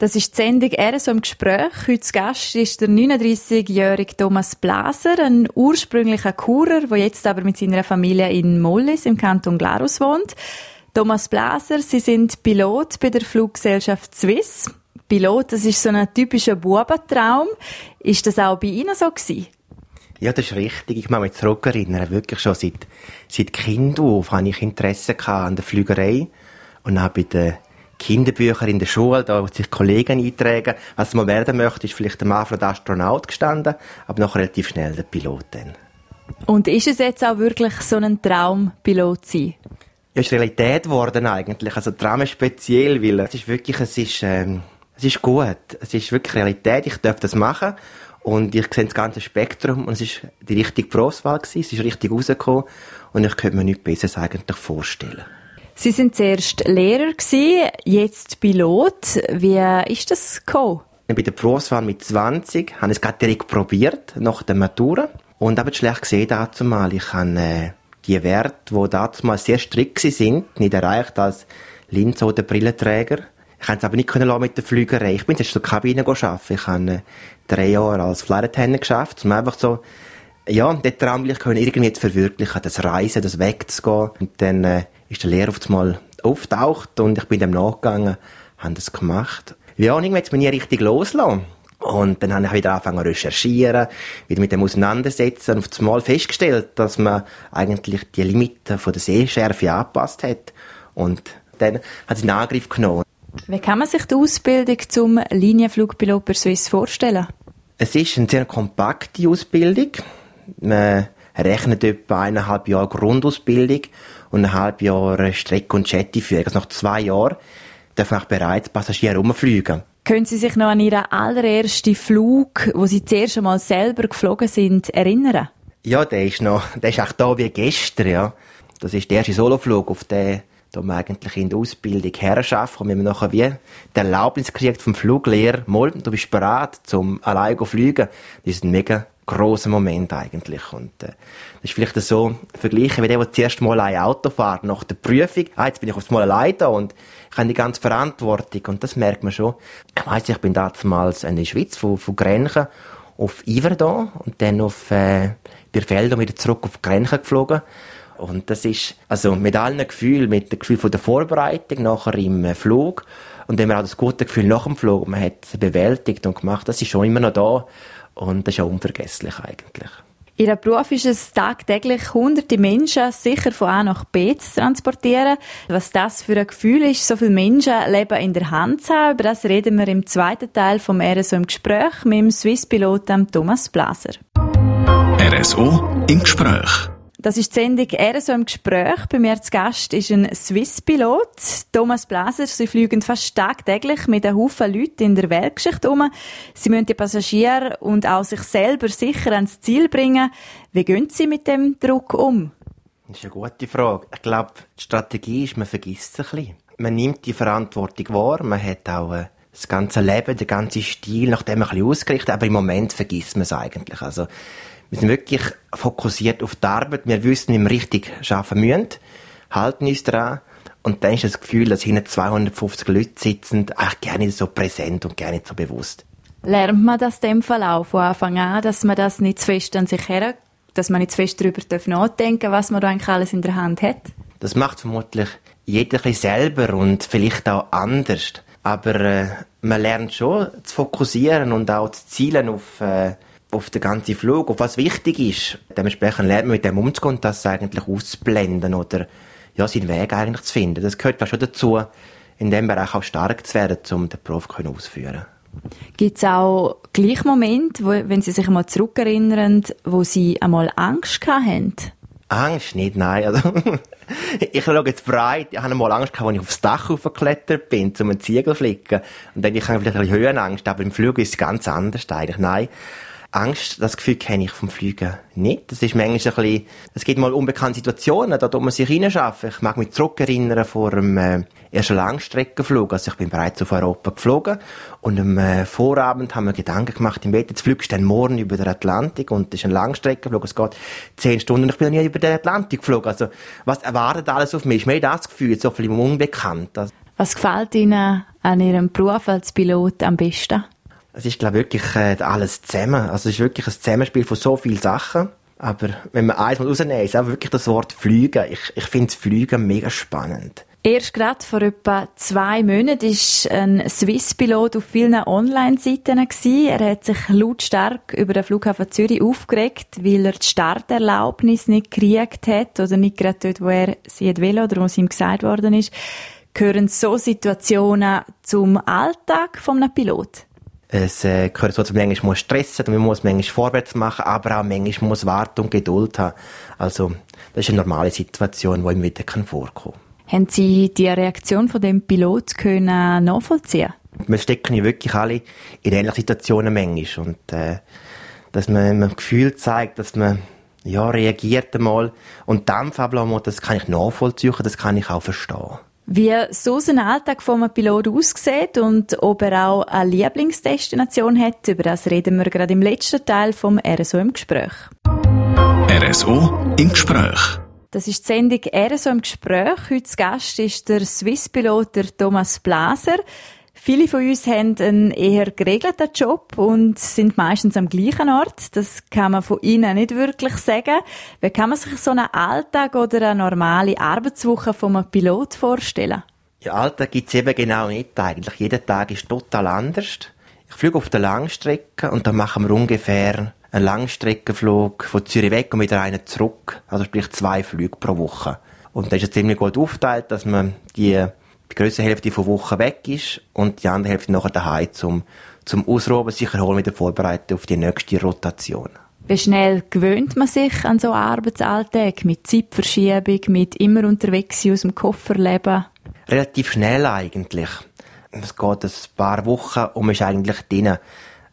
Das ist die Sendung «Er so im Gespräch». Heute zu Gast ist der 39-jährige Thomas Blaser, ein ursprünglicher Kurer, der jetzt aber mit seiner Familie in Mollis im Kanton Glarus wohnt. Thomas Blaser, Sie sind Pilot bei der Fluggesellschaft Swiss. Pilot, das ist so ein typischer Bubentraum. Ist das auch bei Ihnen so gewesen? Ja, das ist richtig. Ich kann mich zurückerinnern. Wirklich schon seit, seit Kind auf habe ich Interesse an der Flügerei. Und auch bei den Kinderbüchern in der Schule, da sich Kollegen eintragen. Was man werden möchte, ist vielleicht am Anfang der Astronaut gestanden, aber noch relativ schnell der Pilot dann. Und ist es jetzt auch wirklich so ein Traum, Pilot zu sein? Ja, es ist Realität geworden eigentlich. Also Traum ist speziell, weil es ist wirklich, es ist, ähm, es ist gut. Es ist wirklich Realität. Ich darf das machen. Und ich sehe das ganze Spektrum und es ist die richtige Berufswahl gewesen. Es ist richtig rausgekommen und ich könnte mir nichts Besseres eigentlich vorstellen. Sie sind zuerst Lehrer gewesen, jetzt Pilot. Wie ist das gekommen? Bei der Berufswahl mit 20 habe ich es gerade direkt probiert, nach der Matura. Und habe schlecht gesehen dazu. Ich habe äh, die Werte, die dazu sehr strikt sind, nicht erreicht als Linz- oder Brillenträger. Ich konnte es aber nicht mit der Flügerei. Ich bin jetzt der Kabine arbeiten. Ich habe äh, drei Jahre als Flight geschafft, um einfach so ja, den Traum ich irgendwie zu verwirklichen, das Reisen, das wegzugehen. Und dann äh, ist der Lehrer auf einmal auftaucht und ich bin dem nachgegangen, habe das gemacht. Ja, und irgendwie hat es mich nie richtig losgelassen. Und dann habe ich wieder angefangen zu recherchieren, wieder mit dem auseinandersetzen und auf einmal festgestellt, dass man eigentlich die Limiten von der Sehschärfe angepasst hat. Und dann hat es einen Angriff genommen. Wie kann man sich die Ausbildung zum Linienflugpilot per Swiss vorstellen? Es ist eine sehr kompakte Ausbildung. Man rechnet etwa eineinhalb Jahre Grundausbildung und ein halbes Jahr Strecke- und Jettyführung. Also nach zwei Jahren dürfen auch bereits Passagiere rumfliegen. Können Sie sich noch an Ihren allerersten Flug, wo Sie zuerst einmal selber geflogen sind, erinnern? Ja, der ist noch, der ist auch da wie gestern, ja. Das ist der erste Soloflug, auf den da man eigentlich in der Ausbildung herrschaft und wenn man nachher wie die Erlaubnis kriegt vom Fluglehrer, mal, du bist bereit, zum allein zu fliegen, das ist ein mega grosser Moment eigentlich. Und äh, das ist vielleicht so vergleichen wie der, der zuerst mal ein Auto fährt, nach der Prüfung, ah, jetzt bin ich aufs Mal allein da und ich habe die ganze Verantwortung und das merkt man schon. Ich weiss, ich bin damals in der Schweiz, von, von Grenchen auf Iverdon und dann auf äh, Birfeldo wieder zurück auf Grenchen geflogen. Und das ist, also mit allen Gefühlen, mit dem Gefühl von der Vorbereitung, nachher im äh, Flug und dann auch das gute Gefühl nach dem Flug, man hat es bewältigt und gemacht, das ist schon immer noch da und das ist auch unvergesslich eigentlich. Ihr Beruf ist es tagtäglich, hunderte Menschen sicher von A nach B zu transportieren. Was das für ein Gefühl ist, so viele Menschen leben in der Hand zu haben, über das reden wir im zweiten Teil vom RSO im Gespräch mit dem Swiss-Piloten Thomas Blaser. RSO im Gespräch. Das ist die Sendung «Er so im Gespräch». Bei mir zu Gast ist ein Swiss-Pilot, Thomas Blaser. Sie fliegen fast tagtäglich mit einem Haufen Leuten in der Weltgeschichte um. Sie müssen die Passagiere und auch sich selber sicher ans Ziel bringen. Wie gehen Sie mit dem Druck um? Das ist eine gute Frage. Ich glaube, die Strategie ist, man vergisst es ein bisschen. Man nimmt die Verantwortung wahr, man hat auch äh, das ganze Leben, den ganzen Stil, nach dem ein bisschen ausgerichtet, aber im Moment vergisst man es eigentlich. Also, wir sind wirklich fokussiert auf die Arbeit. Wir wissen, wie wir richtig arbeiten müssen, halten uns daran. Und dann ist das Gefühl, dass hinter 250 Leute sitzen, eigentlich gar nicht so präsent und gar nicht so bewusst. Lernt man das dem Fall auch von Anfang an, dass man das nicht zu fest an sich her, dass man nicht zu fest darüber nachdenken was man da eigentlich alles in der Hand hat? Das macht vermutlich jeder ein selber und vielleicht auch anders. Aber äh, man lernt schon zu fokussieren und auch zu zielen auf äh, auf den ganzen Flug, auf was wichtig ist. Dementsprechend lernt man mit dem umzugehen und das eigentlich auszublenden oder ja, seinen Weg eigentlich zu finden. Das gehört schon dazu, in dem Bereich auch stark zu werden, um den Beruf auszuführen. Gibt es auch gleich Momente, wo, wenn Sie sich einmal zurückerinnern, wo Sie einmal Angst hatten? Angst nicht, nein. Also, ich schaue jetzt breit. Ich hatte einmal Angst, als ich aufs Dach hochgeklettert bin, um einen Ziegel zu flicken. Und dann ich habe vielleicht ein bisschen Höhenangst, aber im Flug ist es ganz anders eigentlich. Nein. Angst, das Gefühl kenne ich vom Fliegen nicht. Das ist manchmal ein bisschen, es gibt mal unbekannte Situationen, da tut man sich hineinschaffen. Ich mag mich zurückerinnern vor einem äh, ersten Langstreckenflug. Also ich bin bereits auf Europa geflogen und am äh, Vorabend haben wir Gedanken gemacht im Bett, jetzt fliegst du dann morgen über den Atlantik und das ist ein Langstreckenflug, es geht zehn Stunden und ich bin noch nie über den Atlantik geflogen. Also was erwartet alles auf mich? Ich habe das Gefühl, so viel unbekannt. Also, was gefällt Ihnen an Ihrem Beruf als Pilot am besten? Es ist, glaube ich, wirklich äh, alles zusammen. Also es ist wirklich ein Zusammenspiel von so vielen Sachen. Aber wenn man eins mal rausnehmen, ist auch wirklich das Wort Fliegen. Ich, ich finde Fliegen mega spannend. Erst gerade vor etwa zwei Monaten war ein Swiss-Pilot auf vielen Online-Seiten. Er hat sich lautstark über den Flughafen Zürich aufgeregt, weil er die Starterlaubnis nicht gekriegt hat oder nicht gerade dort, wo er sie will oder wo es ihm gesagt worden ist. Gehören so Situationen zum Alltag eines Pilot? Es äh, gehört so, dass man manchmal stressen muss, man muss manchmal vorwärts machen, aber auch manchmal muss warten und Geduld haben. Also, das ist eine normale Situation, die immer wieder vorkommen kann. Haben Sie die Reaktion von dem Pilot können nachvollziehen? Wir stecken ja wirklich alle in ähnlichen Situationen manchmal und äh, dass man ein Gefühl zeigt, dass man ja reagiert einmal und Dampf ablassen das kann ich nachvollziehen, das kann ich auch verstehen. Wie so ein Alltag von einem Pilot aussieht und ob er auch eine Lieblingsdestination hat, über das reden wir gerade im letzten Teil vom RSO im Gespräch. RSO im Gespräch. Das ist die Sendung «RSO im Gespräch». Heute Gast ist der Swiss-Pilot Thomas Blaser. Viele von uns haben einen eher geregelten Job und sind meistens am gleichen Ort. Das kann man von Ihnen nicht wirklich sagen. Wie kann man sich so einen Alltag oder eine normale Arbeitswoche von einem Pilot vorstellen? Ja, Alltag gibt's eben genau nicht eigentlich. Jeder Tag ist total anders. Ich fliege auf der Langstrecke und dann machen wir ungefähr einen Langstreckenflug von Zürich weg und wieder einen zurück. Also sprich zwei Flüge pro Woche. Und da ist es ziemlich gut aufgeteilt, dass man die, die größte Hälfte von Woche weg ist und die andere Hälfte nachher daheim zum, zum Ausruhen, sich erholen, wieder vorbereiten auf die nächste Rotation. Wie schnell gewöhnt man sich an so einen Arbeitsalltag mit Zeitverschiebung, mit immer unterwegs sein, aus dem Koffer leben? Relativ schnell eigentlich. Es geht ein paar Wochen und man ist eigentlich drinnen.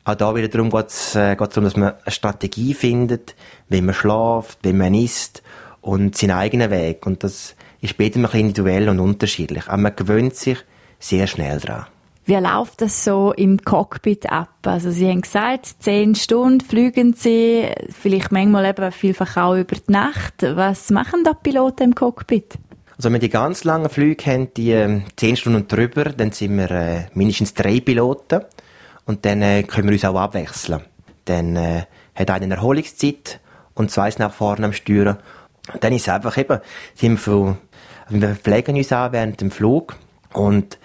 Auch da wieder darum geht es äh, darum, dass man eine Strategie findet, wie man schläft, wie man isst und seinen eigenen Weg. Und das ist später ein individuell und unterschiedlich. Aber man gewöhnt sich sehr schnell daran. Wie läuft das so im Cockpit ab? Also Sie haben gesagt, zehn Stunden fliegen Sie, vielleicht manchmal eben vielfach auch über die Nacht. Was machen da Piloten im Cockpit? Also wenn wir die ganz langen Flüge haben, die äh, zehn Stunden und drüber, dann sind wir äh, mindestens drei Piloten. Und dann äh, können wir uns auch abwechseln. Dann äh, hat einer eine Erholungszeit und zwei nach vorne am Steuern. Und dann ist es einfach eben, sind wir, also wir pflegen uns an während dem Flug und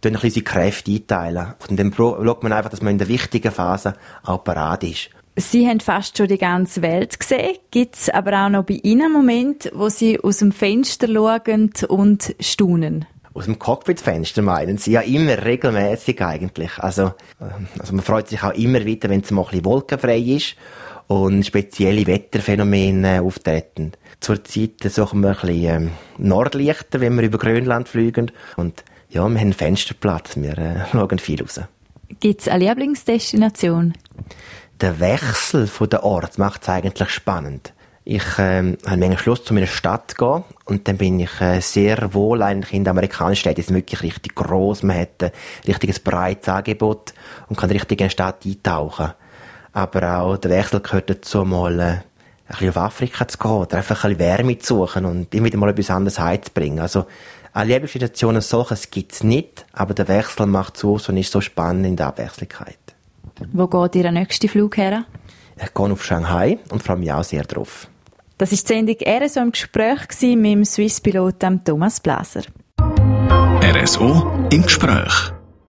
tun ein bisschen Kräfte einteilen. Und dann schaut man einfach, dass man in der wichtigen Phase auch parat ist. Sie haben fast schon die ganze Welt gesehen. Gibt es aber auch noch bei Ihnen Momente, wo Sie aus dem Fenster schauen und staunen? Aus dem Cockpitfenster meinen Sie? Ja, immer regelmäßig eigentlich. Also, ähm, also man freut sich auch immer wieder, wenn es mal ein bisschen wolkenfrei ist und spezielle Wetterphänomene auftreten. Zurzeit suchen wir ein bisschen ähm, Nordlichter, wenn wir über Grönland fliegen. Und ja, wir haben Fensterplatz, wir äh, schauen viel raus. Gibt es eine Lieblingsdestination? Der Wechsel von der Ort macht es eigentlich spannend. Ich ähm, habe manchmal Schluss zu meiner Stadt gehen und dann bin ich äh, sehr wohl eigentlich in der amerikanischen Stadt. Die sind wirklich richtig groß. Man hat ein richtiges breites Angebot und kann richtig in die Stadt eintauchen. Aber auch der Wechsel gehört dazu, mal äh, ein bisschen auf Afrika zu gehen oder einfach ein bisschen Wärme zu suchen und immer wieder mal etwas anderes heimzubringen. Also eine Lebenssituation als solches gibt es nicht, aber der Wechsel macht es aus und ist so spannend in der Abwechslungskeit. Wo geht Ihr nächster Flug her? Ich gehe auf Shanghai und freue mich auch sehr drauf. Das war die Sendung RSO im Gespräch mit dem Swiss-Pilot Thomas Blaser. RSO im Gespräch.